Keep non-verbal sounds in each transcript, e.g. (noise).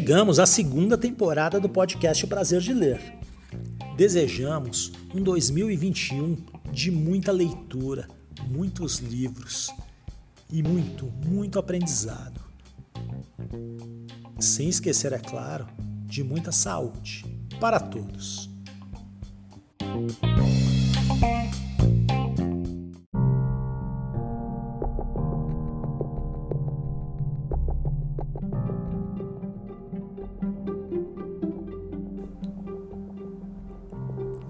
Chegamos à segunda temporada do podcast O Prazer de Ler. Desejamos um 2021 de muita leitura, muitos livros e muito, muito aprendizado. Sem esquecer, é claro, de muita saúde para todos.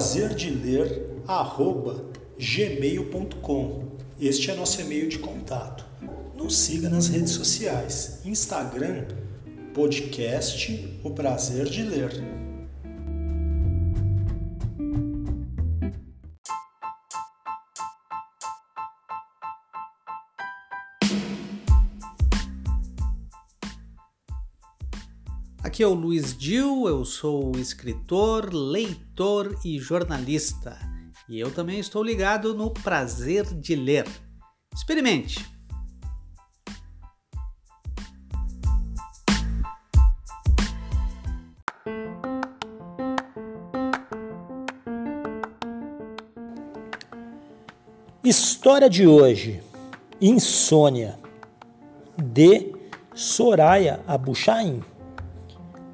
Prazer de ler arroba gmail.com. Este é nosso e-mail de contato. Nos siga nas redes sociais, Instagram, podcast O Prazer de Ler. Aqui é o Luiz Dil, eu sou escritor, leitor e jornalista. E eu também estou ligado no prazer de ler. Experimente! História de hoje: Insônia, de Soraya Abuchain.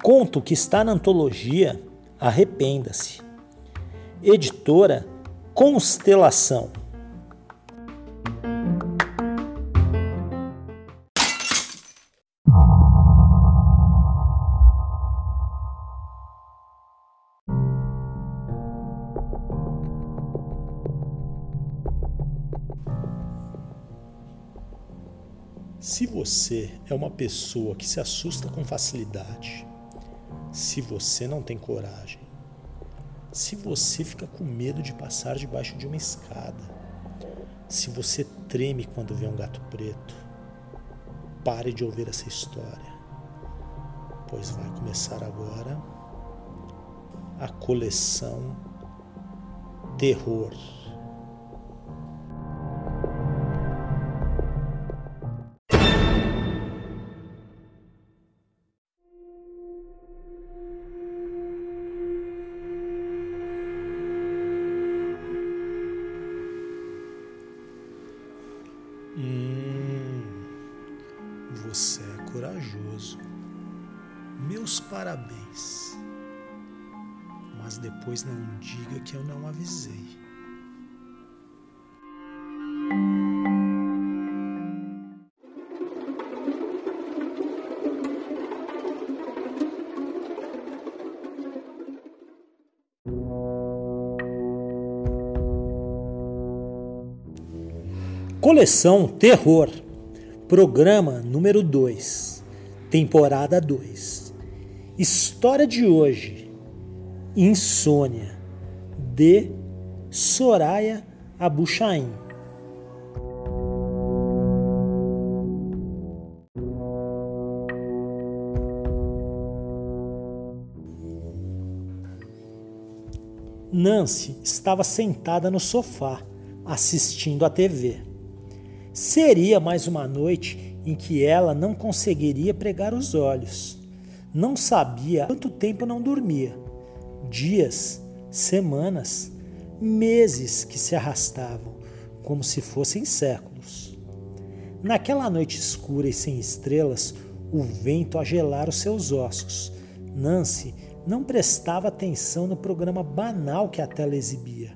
Conto que está na antologia Arrependa-se. Editora Constelação. Se você é uma pessoa que se assusta com facilidade, se você não tem coragem, se você fica com medo de passar debaixo de uma escada, se você treme quando vê um gato preto, pare de ouvir essa história, pois vai começar agora a coleção Terror. Coleção Terror, programa número 2, temporada 2. História de hoje: Insônia, de Soraya Abuchain. Nancy estava sentada no sofá, assistindo à TV. Seria mais uma noite em que ela não conseguiria pregar os olhos. Não sabia quanto tempo não dormia. Dias, semanas, meses que se arrastavam, como se fossem séculos. Naquela noite escura e sem estrelas, o vento a gelar os seus ossos. Nancy não prestava atenção no programa banal que a tela exibia.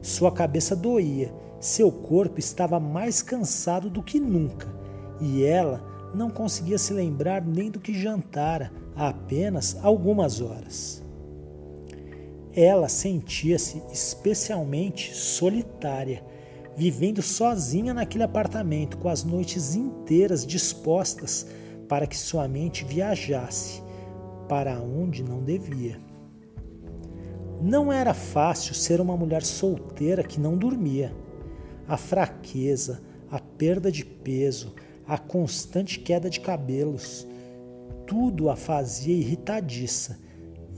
Sua cabeça doía, seu corpo estava mais cansado do que nunca e ela não conseguia se lembrar nem do que jantara há apenas algumas horas. Ela sentia-se especialmente solitária, vivendo sozinha naquele apartamento, com as noites inteiras dispostas para que sua mente viajasse para onde não devia. Não era fácil ser uma mulher solteira que não dormia. A fraqueza, a perda de peso, a constante queda de cabelos, tudo a fazia irritadiça,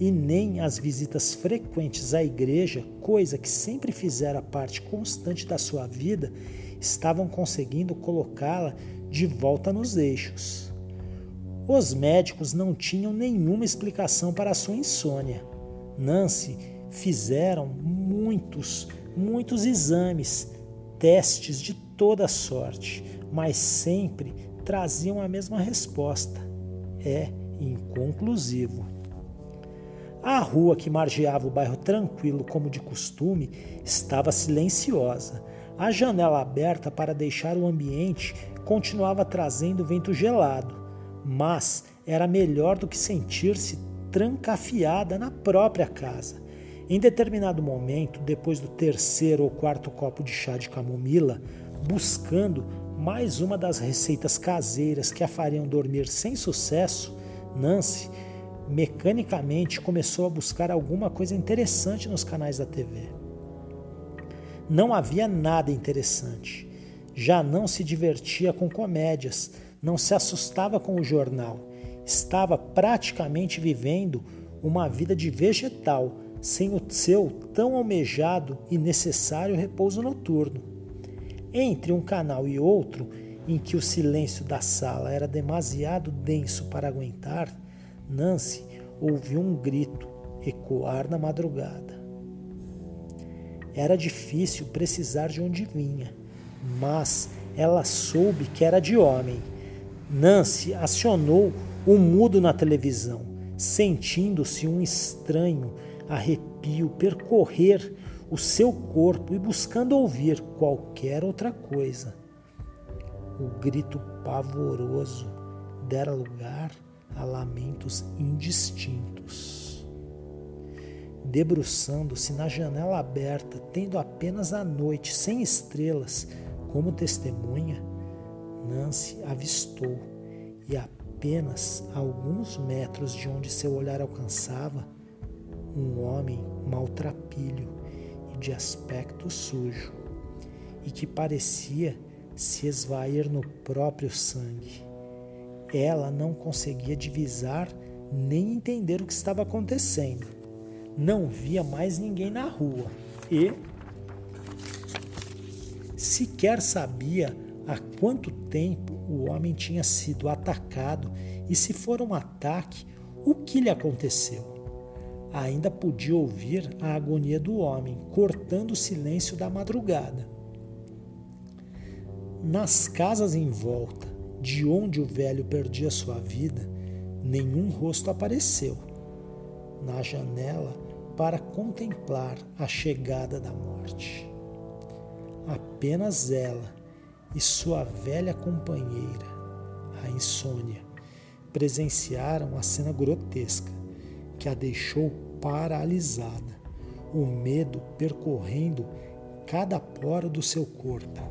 e nem as visitas frequentes à igreja, coisa que sempre fizera parte constante da sua vida, estavam conseguindo colocá-la de volta nos eixos. Os médicos não tinham nenhuma explicação para a sua insônia. Nancy fizeram muitos, muitos exames, testes de toda sorte, mas sempre traziam a mesma resposta: é inconclusivo. A rua que margeava o bairro tranquilo como de costume estava silenciosa. A janela aberta para deixar o ambiente continuava trazendo vento gelado mas era melhor do que sentir-se trancafiada na própria casa. Em determinado momento, depois do terceiro ou quarto copo de chá de camomila, buscando mais uma das receitas caseiras que a fariam dormir sem sucesso, Nancy mecanicamente começou a buscar alguma coisa interessante nos canais da TV. Não havia nada interessante. Já não se divertia com comédias, não se assustava com o jornal, estava praticamente vivendo uma vida de vegetal, sem o seu tão almejado e necessário repouso noturno. Entre um canal e outro, em que o silêncio da sala era demasiado denso para aguentar, Nancy ouviu um grito ecoar na madrugada. Era difícil precisar de onde vinha, mas ela soube que era de homem Nancy acionou o mudo na televisão, sentindo-se um estranho arrepio percorrer o seu corpo e buscando ouvir qualquer outra coisa. O grito pavoroso dera lugar a lamentos indistintos. Debruçando-se na janela aberta, tendo apenas a noite sem estrelas como testemunha, Nancy avistou, e apenas a alguns metros de onde seu olhar alcançava, um homem maltrapilho e de aspecto sujo, e que parecia se esvair no próprio sangue. Ela não conseguia divisar nem entender o que estava acontecendo. Não via mais ninguém na rua e sequer sabia há quanto tempo o homem tinha sido atacado e se for um ataque, o que lhe aconteceu. Ainda podia ouvir a agonia do homem cortando o silêncio da madrugada. Nas casas em volta, de onde o velho perdia sua vida, nenhum rosto apareceu. Na janela, para contemplar a chegada da morte. Apenas ela e sua velha companheira, a insônia, presenciaram a cena grotesca que a deixou paralisada, o medo percorrendo cada poro do seu corpo.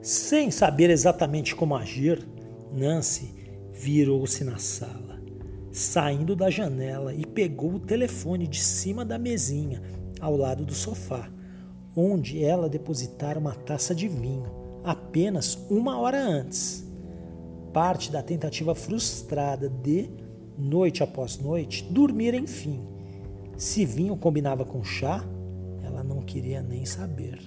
Sem saber exatamente como agir, Nancy virou-se na sala saindo da janela e pegou o telefone de cima da mesinha, ao lado do sofá, onde ela depositara uma taça de vinho, apenas uma hora antes. Parte da tentativa frustrada de, noite após noite, dormir enfim. Se vinho combinava com chá, ela não queria nem saber.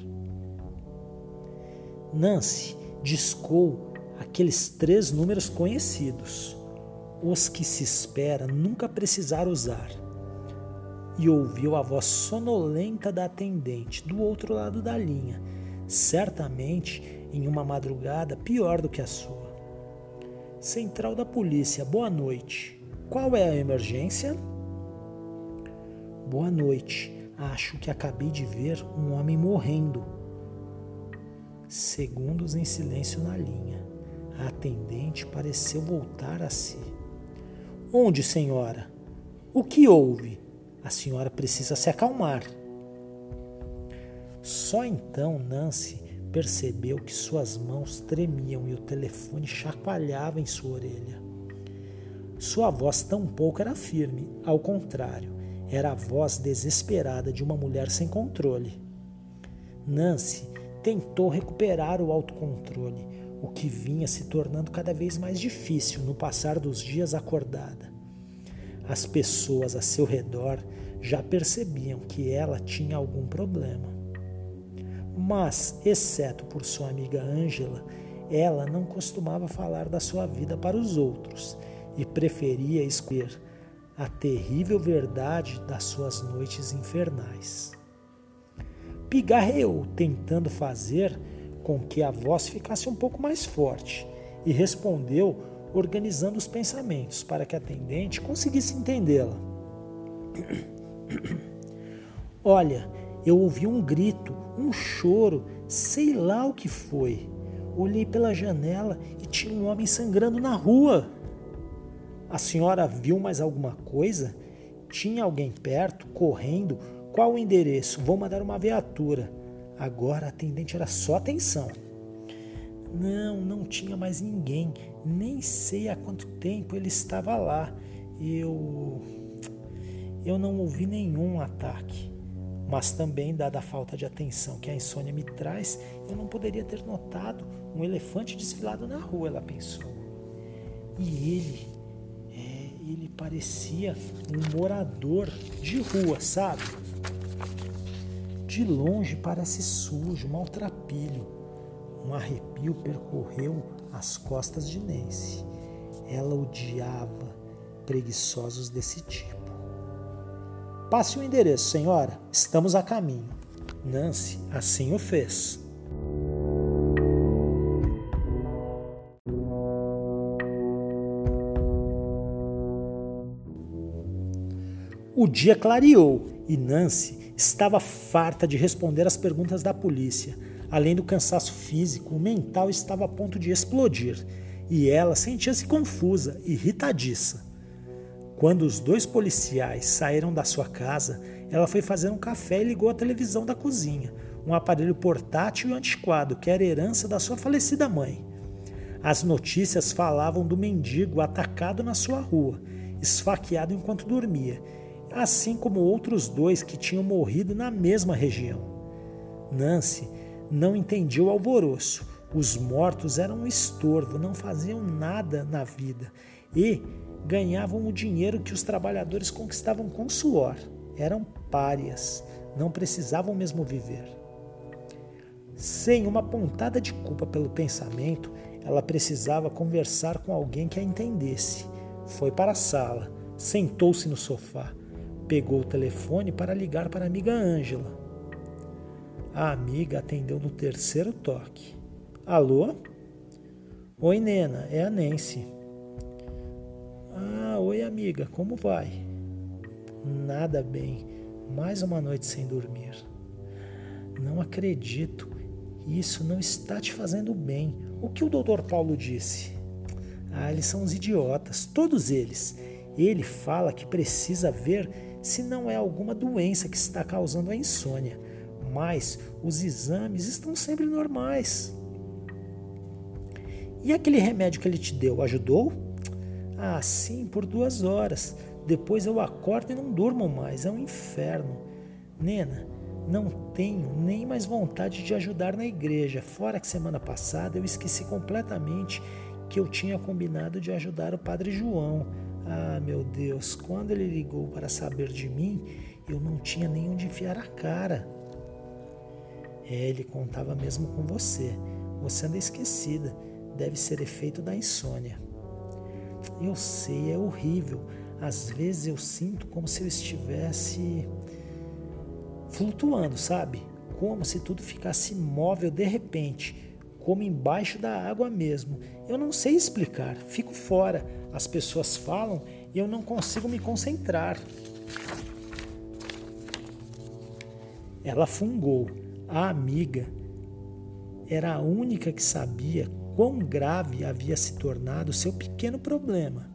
Nancy discou aqueles três números conhecidos os que se espera nunca precisar usar. E ouviu a voz sonolenta da atendente do outro lado da linha, certamente em uma madrugada pior do que a sua. Central da Polícia, boa noite. Qual é a emergência? Boa noite. Acho que acabei de ver um homem morrendo. Segundos em silêncio na linha. A atendente pareceu voltar a si. Onde, senhora? O que houve? A senhora precisa se acalmar. Só então Nancy percebeu que suas mãos tremiam e o telefone chacoalhava em sua orelha. Sua voz tampouco era firme, ao contrário, era a voz desesperada de uma mulher sem controle. Nancy tentou recuperar o autocontrole, o que vinha se tornando cada vez mais difícil no passar dos dias acordada. As pessoas a seu redor já percebiam que ela tinha algum problema. Mas, exceto por sua amiga Angela, ela não costumava falar da sua vida para os outros e preferia escolher a terrível verdade das suas noites infernais. Pigarreou, tentando fazer com que a voz ficasse um pouco mais forte, e respondeu, organizando os pensamentos para que a atendente conseguisse entendê-la. (clears throat) Olha, eu ouvi um grito, um choro, sei lá o que foi. Olhei pela janela e tinha um homem sangrando na rua. A senhora viu mais alguma coisa? Tinha alguém perto, correndo? Qual o endereço? Vou mandar uma viatura. Agora a atendente era só atenção. Não, não tinha mais ninguém. Nem sei há quanto tempo ele estava lá. Eu. Eu não ouvi nenhum ataque. Mas também, dada a falta de atenção que a insônia me traz, eu não poderia ter notado um elefante desfilado na rua, ela pensou. E ele ele parecia um morador de rua, sabe? De longe parece sujo, maltrapilho. Um arrepio percorreu as costas de Nancy. Ela odiava preguiçosos desse tipo. Passe o endereço, senhora. Estamos a caminho. Nancy assim o fez. O dia clareou e Nancy estava farta de responder às perguntas da polícia. Além do cansaço físico, o mental estava a ponto de explodir e ela sentia-se confusa, irritadiça. Quando os dois policiais saíram da sua casa, ela foi fazer um café e ligou a televisão da cozinha, um aparelho portátil e antiquado que era herança da sua falecida mãe. As notícias falavam do mendigo atacado na sua rua, esfaqueado enquanto dormia, assim como outros dois que tinham morrido na mesma região. Nancy não entendia o alvoroço. Os mortos eram um estorvo, não faziam nada na vida e ganhavam o dinheiro que os trabalhadores conquistavam com suor. Eram párias, não precisavam mesmo viver. Sem uma pontada de culpa pelo pensamento, ela precisava conversar com alguém que a entendesse. Foi para a sala, sentou-se no sofá, Pegou o telefone para ligar para a amiga Ângela. A amiga atendeu no terceiro toque. Alô? Oi, Nena, é a Nancy. Ah, oi, amiga, como vai? Nada bem. Mais uma noite sem dormir. Não acredito. Isso não está te fazendo bem. O que o doutor Paulo disse? Ah, eles são uns idiotas, todos eles. Ele fala que precisa ver se não é alguma doença que está causando a insônia, mas os exames estão sempre normais. E aquele remédio que ele te deu ajudou? Ah, sim, por duas horas. Depois eu acordo e não durmo mais. É um inferno. Nena, não tenho nem mais vontade de ajudar na igreja. Fora que semana passada eu esqueci completamente que eu tinha combinado de ajudar o Padre João. Ah, meu Deus, quando ele ligou para saber de mim, eu não tinha nem onde enfiar a cara. É, ele contava mesmo com você. Você anda esquecida. Deve ser efeito da insônia. Eu sei, é horrível. Às vezes eu sinto como se eu estivesse flutuando, sabe? Como se tudo ficasse imóvel de repente, como embaixo da água mesmo. Eu não sei explicar, fico fora. As pessoas falam e eu não consigo me concentrar. Ela fungou. A amiga era a única que sabia quão grave havia se tornado seu pequeno problema.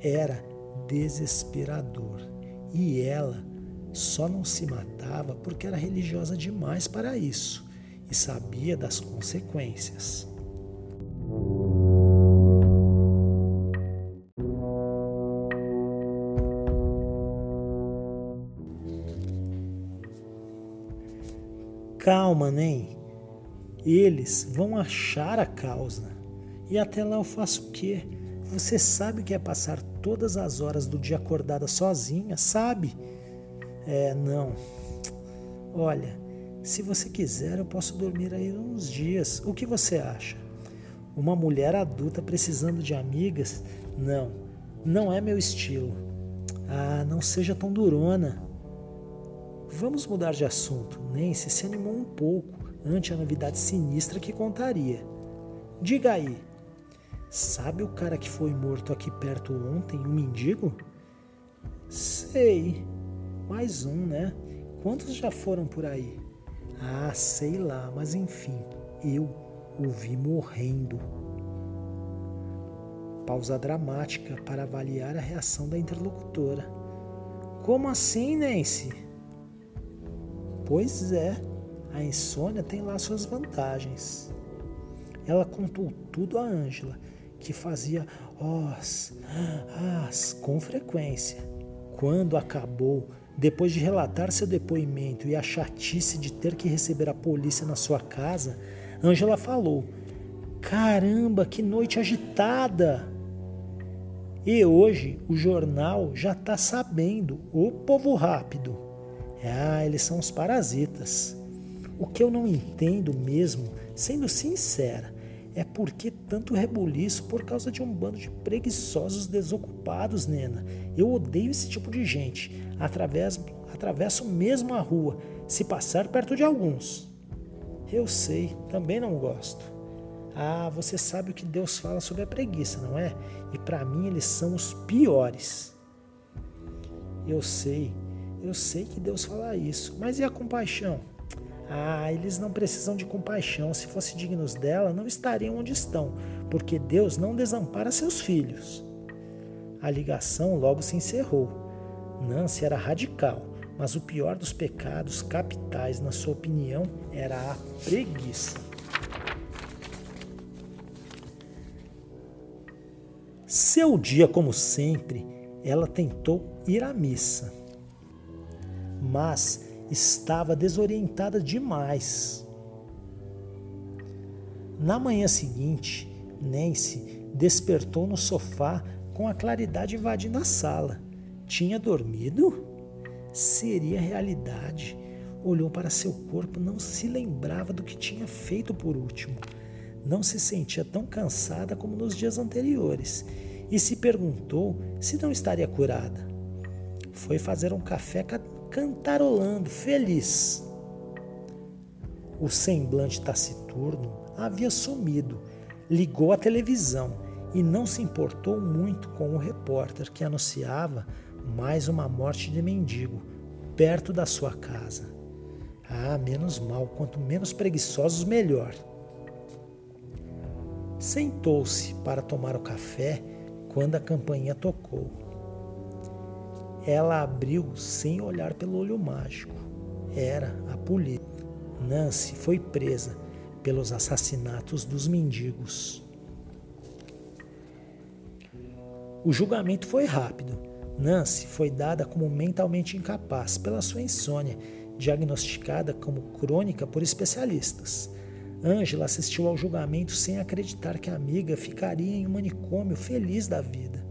Era desesperador e ela só não se matava porque era religiosa demais para isso e sabia das consequências. Calma, nem. Eles vão achar a causa. E até lá eu faço o quê? Você sabe o que é passar todas as horas do dia acordada sozinha, sabe? É, não. Olha, se você quiser, eu posso dormir aí uns dias. O que você acha? Uma mulher adulta precisando de amigas? Não, não é meu estilo. Ah, não seja tão durona. Vamos mudar de assunto. Nancy se animou um pouco ante a novidade sinistra que contaria. Diga aí, sabe o cara que foi morto aqui perto ontem, um mendigo? Sei, mais um, né? Quantos já foram por aí? Ah, sei lá, mas enfim, eu o vi morrendo. Pausa dramática para avaliar a reação da interlocutora. Como assim, Nancy? Pois é, a insônia tem lá suas vantagens. Ela contou tudo a Ângela, que fazia os, as com frequência. Quando acabou, depois de relatar seu depoimento e a chatice de ter que receber a polícia na sua casa, Ângela falou: Caramba, que noite agitada! E hoje o jornal já está sabendo, o povo rápido. Ah, eles são os parasitas. O que eu não entendo mesmo, sendo sincera, é por que tanto rebuliço por causa de um bando de preguiçosos desocupados, Nena. Eu odeio esse tipo de gente. Através, atravesso mesmo a rua, se passar perto de alguns. Eu sei, também não gosto. Ah, você sabe o que Deus fala sobre a preguiça, não é? E para mim eles são os piores. Eu sei, eu sei que Deus fala isso, mas e a compaixão? Ah, eles não precisam de compaixão. Se fossem dignos dela, não estariam onde estão, porque Deus não desampara seus filhos. A ligação logo se encerrou. Nancy era radical, mas o pior dos pecados capitais, na sua opinião, era a preguiça. Seu dia, como sempre, ela tentou ir à missa mas estava desorientada demais. Na manhã seguinte, Nancy despertou no sofá com a claridade invadindo a sala. Tinha dormido? Seria realidade. Olhou para seu corpo, não se lembrava do que tinha feito por último. Não se sentia tão cansada como nos dias anteriores e se perguntou se não estaria curada. Foi fazer um café cantarolando, feliz. O semblante taciturno havia sumido, ligou a televisão e não se importou muito com o repórter que anunciava mais uma morte de mendigo perto da sua casa. Ah, menos mal, quanto menos preguiçosos, melhor. Sentou-se para tomar o café quando a campainha tocou. Ela abriu sem olhar pelo olho mágico. Era a polícia. Nancy foi presa pelos assassinatos dos mendigos. O julgamento foi rápido. Nancy foi dada como mentalmente incapaz pela sua insônia, diagnosticada como crônica por especialistas. Angela assistiu ao julgamento sem acreditar que a amiga ficaria em um manicômio feliz da vida.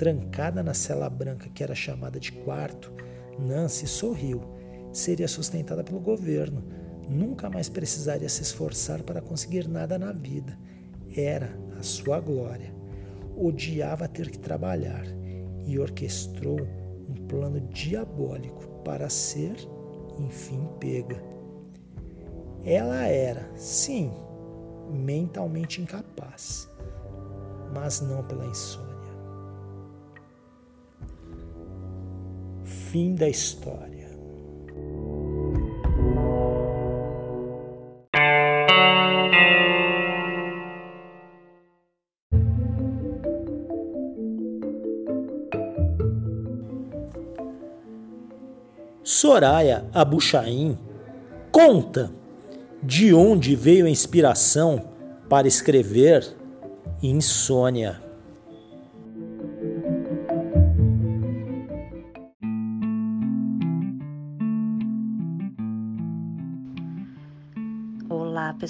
Trancada na cela branca que era chamada de quarto, Nancy sorriu. Seria sustentada pelo governo. Nunca mais precisaria se esforçar para conseguir nada na vida. Era a sua glória. Odiava ter que trabalhar. e orquestrou um plano diabólico para ser, enfim, pega. Ela era, sim, mentalmente incapaz, mas não pela insônia. Fim da história. Soraya Abuchain conta de onde veio a inspiração para escrever Insônia.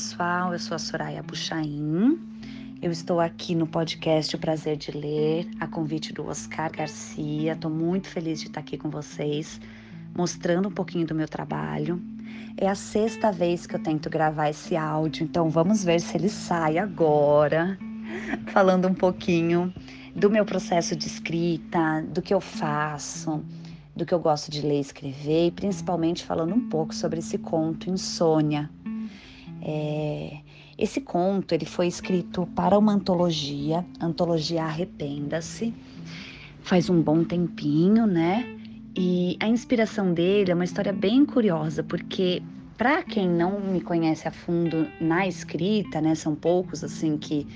Pessoal, eu sou a Soraya Buchain. Eu estou aqui no podcast O Prazer de Ler, a convite do Oscar Garcia. Estou muito feliz de estar aqui com vocês mostrando um pouquinho do meu trabalho. É a sexta vez que eu tento gravar esse áudio, então vamos ver se ele sai agora, (laughs) falando um pouquinho do meu processo de escrita, do que eu faço, do que eu gosto de ler e escrever, e principalmente falando um pouco sobre esse conto Insônia. É, esse conto ele foi escrito para uma antologia, antologia Arrependa-se, faz um bom tempinho, né? E a inspiração dele é uma história bem curiosa, porque para quem não me conhece a fundo na escrita, né, são poucos assim que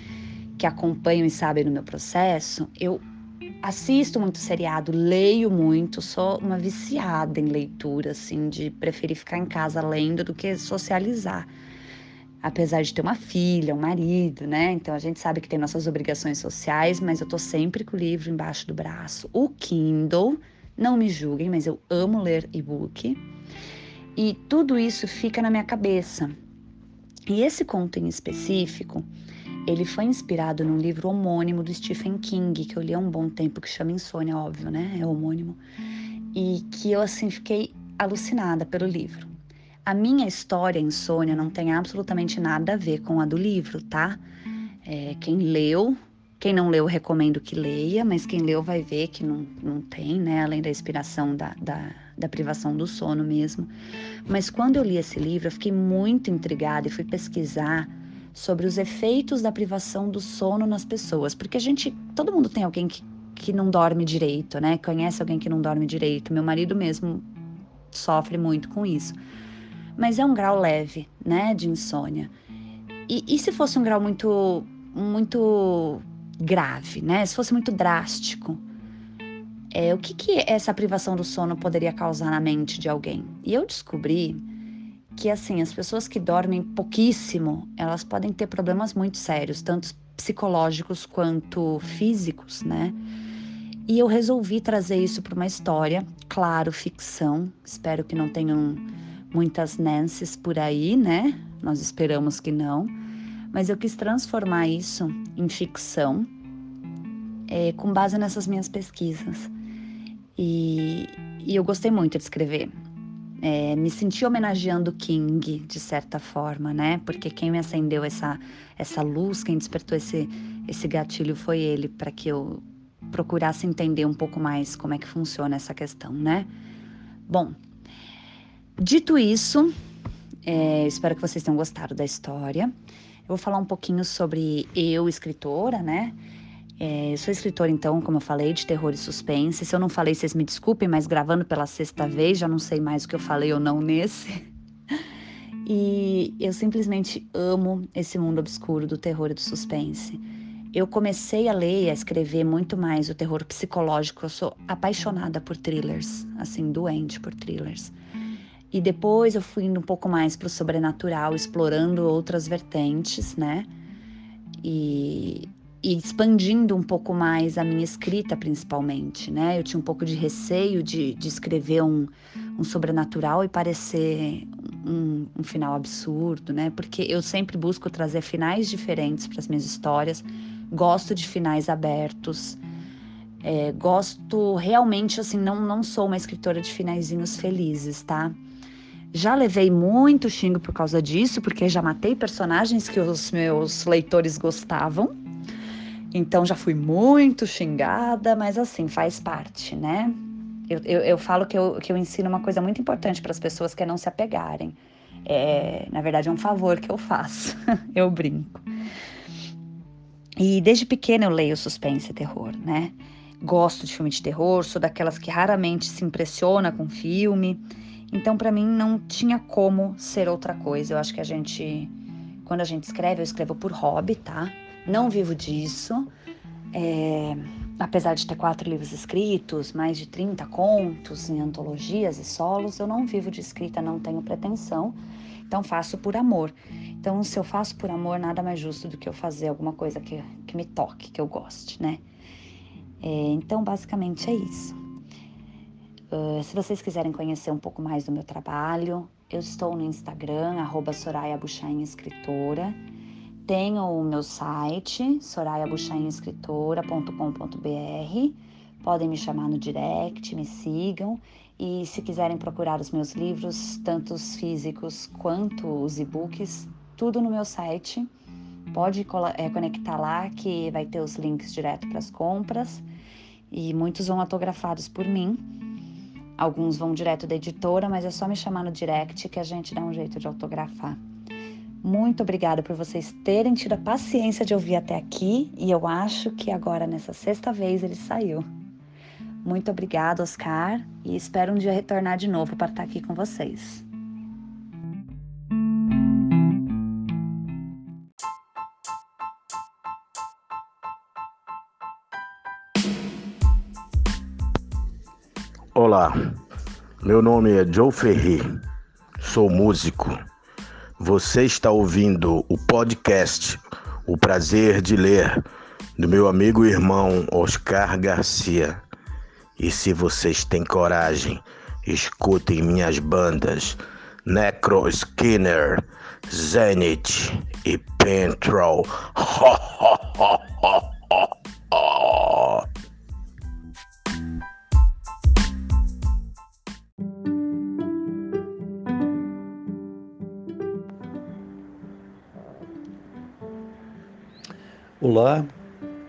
que acompanham e sabem do meu processo, eu assisto muito seriado, leio muito, sou uma viciada em leitura, assim, de preferir ficar em casa lendo do que socializar. Apesar de ter uma filha, um marido, né? Então a gente sabe que tem nossas obrigações sociais, mas eu tô sempre com o livro embaixo do braço. O Kindle, não me julguem, mas eu amo ler e-book. E tudo isso fica na minha cabeça. E esse conto em específico, ele foi inspirado num livro homônimo do Stephen King, que eu li há um bom tempo, que chama Insônia, óbvio, né? É homônimo. E que eu, assim, fiquei alucinada pelo livro. A minha história, Insônia, não tem absolutamente nada a ver com a do livro, tá? É, quem leu quem não leu, recomendo que leia, mas quem leu vai ver que não, não tem, né? Além da inspiração da, da, da privação do sono mesmo. Mas quando eu li esse livro, eu fiquei muito intrigada e fui pesquisar sobre os efeitos da privação do sono nas pessoas. Porque a gente, todo mundo tem alguém que, que não dorme direito, né? Conhece alguém que não dorme direito. Meu marido mesmo sofre muito com isso. Mas é um grau leve, né, de insônia. E, e se fosse um grau muito, muito grave, né? Se fosse muito drástico, é, o que, que essa privação do sono poderia causar na mente de alguém? E eu descobri que, assim, as pessoas que dormem pouquíssimo, elas podem ter problemas muito sérios, tanto psicológicos quanto físicos, né? E eu resolvi trazer isso para uma história, claro, ficção. Espero que não tenham muitas Nancy's por aí, né? Nós esperamos que não mas eu quis transformar isso em ficção é, com base nessas minhas pesquisas. E, e eu gostei muito de escrever. É, me senti homenageando King, de certa forma, né? Porque quem me acendeu essa, essa luz, quem despertou esse, esse gatilho foi ele, para que eu procurasse entender um pouco mais como é que funciona essa questão, né? Bom, dito isso, é, espero que vocês tenham gostado da história. Eu vou falar um pouquinho sobre eu, escritora, né? É, sou escritora, então, como eu falei, de terror e suspense. Se eu não falei, vocês me desculpem, mas gravando pela sexta vez, já não sei mais o que eu falei ou não nesse. (laughs) E eu simplesmente amo esse mundo obscuro do terror e do suspense. Eu comecei a ler e a escrever muito mais o terror psicológico. Eu sou apaixonada por thrillers, assim, doente por thrillers. E depois eu fui indo um pouco mais para o sobrenatural, explorando outras vertentes, né? E, e, expandindo um pouco mais a minha escrita, principalmente, né? Eu tinha um pouco de receio de, de escrever um, um sobrenatural e parecer um, um, final absurdo, né? Porque eu sempre busco trazer finais diferentes para as minhas histórias, gosto de finais abertos. É, gosto realmente, assim, não, não sou uma escritora de finaizinhos felizes, tá? Já levei muito xingo por causa disso, porque já matei personagens que os meus leitores gostavam. Então já fui muito xingada, mas assim, faz parte, né? Eu, eu, eu falo que eu, que eu ensino uma coisa muito importante para as pessoas que é não se apegarem. É, na verdade, é um favor que eu faço. (laughs) eu brinco. E desde pequena eu leio suspense e terror, né? Gosto de filme de terror, sou daquelas que raramente se impressiona com filme. Então, para mim, não tinha como ser outra coisa. Eu acho que a gente, quando a gente escreve, eu escrevo por hobby, tá? Não vivo disso. É, apesar de ter quatro livros escritos, mais de 30 contos em antologias e solos, eu não vivo de escrita, não tenho pretensão. Então faço por amor. Então, se eu faço por amor, nada mais justo do que eu fazer alguma coisa que, que me toque, que eu goste, né? É, então, basicamente é isso. Uh, se vocês quiserem conhecer um pouco mais do meu trabalho, eu estou no Instagram, arroba Soraya Escritora. Tenho o meu site, soraiabuchainescritora.com.br. Podem me chamar no direct, me sigam. E se quiserem procurar os meus livros, tanto os físicos quanto os e-books, tudo no meu site. Pode é, conectar lá que vai ter os links direto para as compras. E muitos vão autografados por mim. Alguns vão direto da editora, mas é só me chamar no direct que a gente dá um jeito de autografar. Muito obrigada por vocês terem tido a paciência de ouvir até aqui e eu acho que agora, nessa sexta vez, ele saiu. Muito obrigada, Oscar, e espero um dia retornar de novo para estar aqui com vocês. Olá, meu nome é Joe Ferri, sou músico você está ouvindo o podcast O Prazer de Ler, do meu amigo e irmão Oscar Garcia. E se vocês têm coragem, escutem minhas bandas Necro Skinner, Zenith e Pentrol. (laughs) Olá,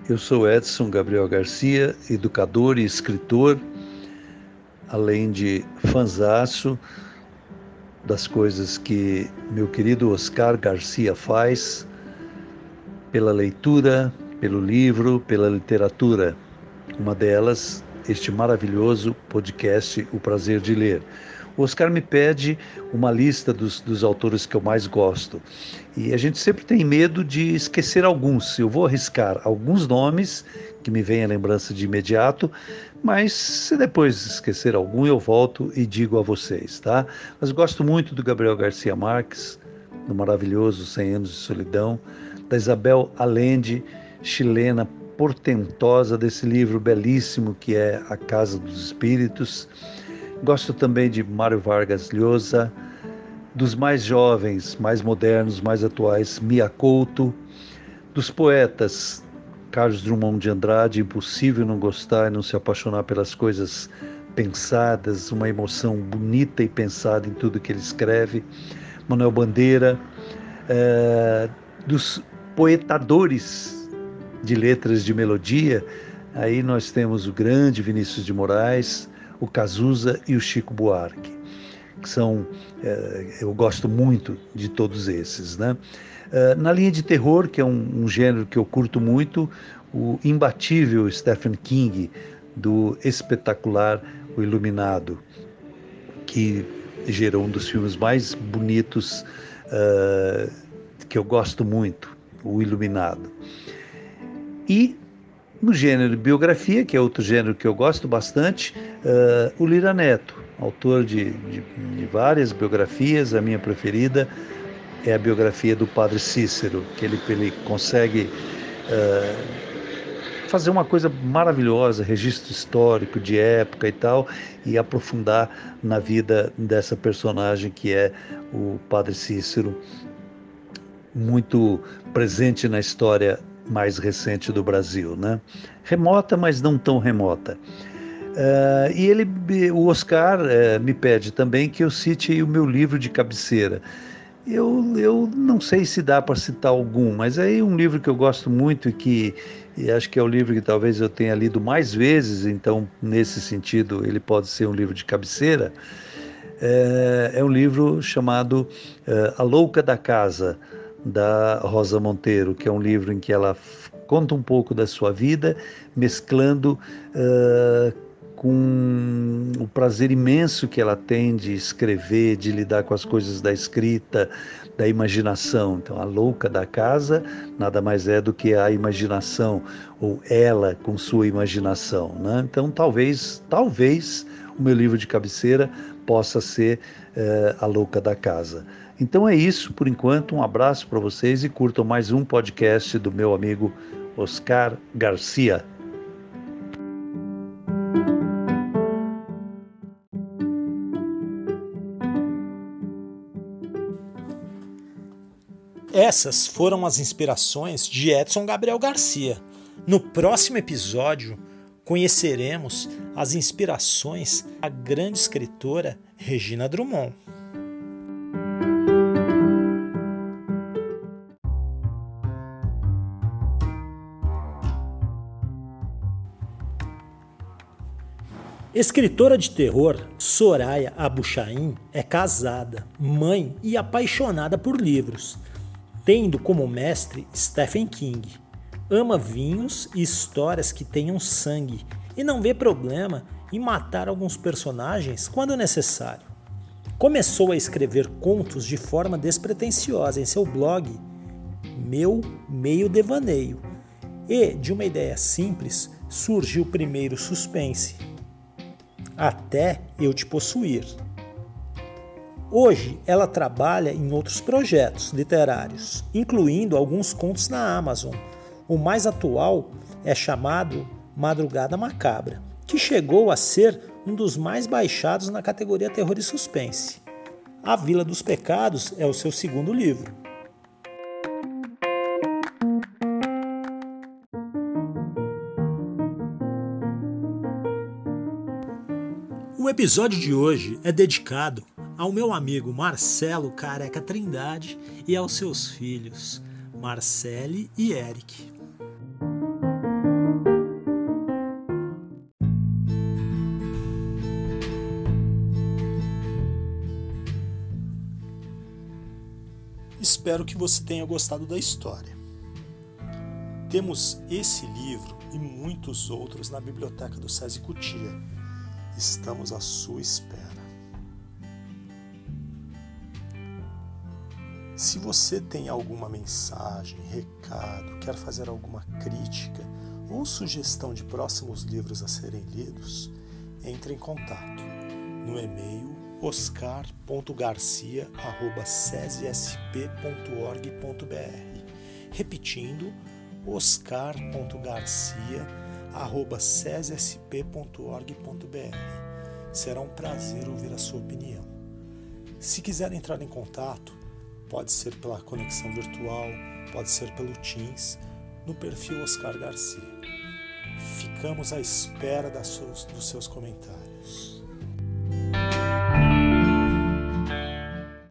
eu sou Edson Gabriel Garcia, educador e escritor, além de fanzaço das coisas que meu querido Oscar Garcia faz pela leitura, pelo livro, pela literatura. Uma delas, este maravilhoso podcast O Prazer de Ler. O Oscar me pede uma lista dos, dos autores que eu mais gosto. E a gente sempre tem medo de esquecer alguns. Eu vou arriscar alguns nomes que me vêm à lembrança de imediato, mas se depois esquecer algum, eu volto e digo a vocês, tá? Mas gosto muito do Gabriel Garcia Marques, do maravilhoso 100 Anos de Solidão, da Isabel Allende, chilena portentosa, desse livro belíssimo que é A Casa dos Espíritos Gosto também de Mário Vargas Llosa, dos mais jovens, mais modernos, mais atuais, Mia Couto, dos poetas, Carlos Drummond de Andrade, impossível não gostar e não se apaixonar pelas coisas pensadas, uma emoção bonita e pensada em tudo que ele escreve, Manuel Bandeira, é, dos poetadores de letras de melodia, aí nós temos o grande Vinícius de Moraes, o Cazuza e o Chico Buarque, que são, é, eu gosto muito de todos esses. Né? É, na linha de terror, que é um, um gênero que eu curto muito, o imbatível Stephen King, do espetacular O Iluminado, que gerou um dos filmes mais bonitos uh, que eu gosto muito, O Iluminado. E no gênero biografia, que é outro gênero que eu gosto bastante, uh, o Lira Neto, autor de, de, de, várias biografias, a minha preferida é a biografia do Padre Cícero, que ele, ele consegue uh, fazer uma coisa maravilhosa, registro histórico de época e tal, e aprofundar na vida dessa personagem que é o Padre Cícero, muito presente na história mais recente do Brasil, né? Remota, mas não tão remota. Uh, e ele, o Oscar uh, me pede também que eu cite o meu livro de cabeceira. Eu, eu não sei se dá para citar algum, mas aí um livro que eu gosto muito e que e acho que é o livro que talvez eu tenha lido mais vezes, então nesse sentido ele pode ser um livro de cabeceira. É, é um livro chamado é, A Louca da Casa, da Rosa Monteiro, que é um livro em que ela conta um pouco da sua vida, mesclando uh, com o prazer imenso que ela tem de escrever, de lidar com as coisas da escrita, da imaginação. Então, a louca da casa nada mais é do que a imaginação, ou ela com sua imaginação. Né? Então, talvez, talvez o meu livro de cabeceira possa ser uh, A Louca da Casa. Então é isso por enquanto. Um abraço para vocês e curtam mais um podcast do meu amigo Oscar Garcia. Essas foram as inspirações de Edson Gabriel Garcia. No próximo episódio, conheceremos as inspirações da grande escritora Regina Drummond. Escritora de terror, Soraya Abuchain é casada, mãe e apaixonada por livros, tendo como mestre Stephen King. Ama vinhos e histórias que tenham sangue e não vê problema em matar alguns personagens quando necessário. Começou a escrever contos de forma despretensiosa em seu blog Meu Meio Devaneio, e de uma ideia simples surgiu o primeiro suspense até eu te possuir. Hoje ela trabalha em outros projetos literários, incluindo alguns contos na Amazon. O mais atual é chamado Madrugada Macabra, que chegou a ser um dos mais baixados na categoria terror e suspense. A Vila dos Pecados é o seu segundo livro. O episódio de hoje é dedicado ao meu amigo Marcelo Careca Trindade e aos seus filhos, Marcele e Eric. Espero que você tenha gostado da história. Temos esse livro e muitos outros na biblioteca do SESI Cutia estamos à sua espera. Se você tem alguma mensagem, recado, quer fazer alguma crítica ou sugestão de próximos livros a serem lidos, entre em contato no e-mail oscar.garcia@cesesp.org.br. Repetindo, oscar.garcia@ cesesp.org.br. Será um prazer ouvir a sua opinião. Se quiser entrar em contato, pode ser pela conexão virtual, pode ser pelo Teams, no perfil Oscar Garcia. Ficamos à espera dos seus comentários.